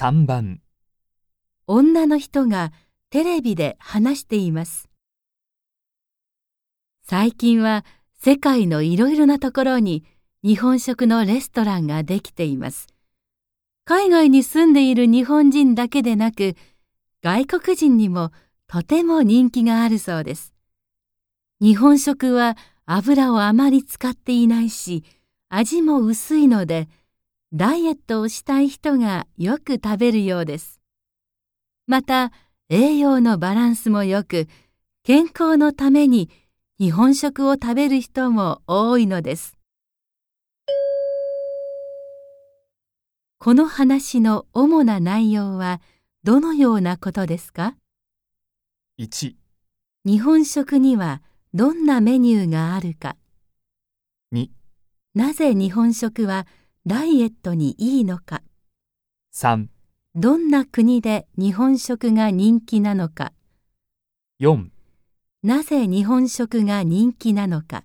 3番女の人がテレビで話しています。最近は世界のいろいろなところに日本食のレストランができています。海外に住んでいる日本人だけでなく、外国人にもとても人気があるそうです。日本食は油をあまり使っていないし、味も薄いので、ダイエットをしたい人がよく食べるようです。また、栄養のバランスも良く、健康のために日本食を食べる人も多いのです。この話の主な内容はどのようなことですか？1、日本食にはどんなメニューがあるか2、なぜ日本食はダイエットにいいのか。3、どんな国で日本食が人気なのか。4なぜ日本食が人気なのか